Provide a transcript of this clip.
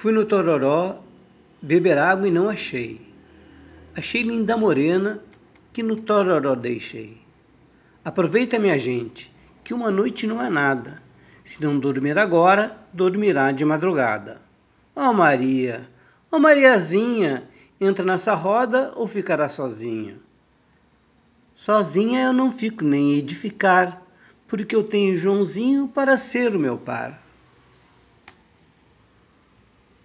Fui no Tororó beber água e não achei. Achei linda morena que no Tororó deixei. Aproveita, minha gente, que uma noite não é nada. Se não dormir agora, dormirá de madrugada. Ó oh, Maria, ó oh, Mariazinha, entra nessa roda ou ficará sozinha? Sozinha eu não fico nem edificar, porque eu tenho Joãozinho para ser o meu par.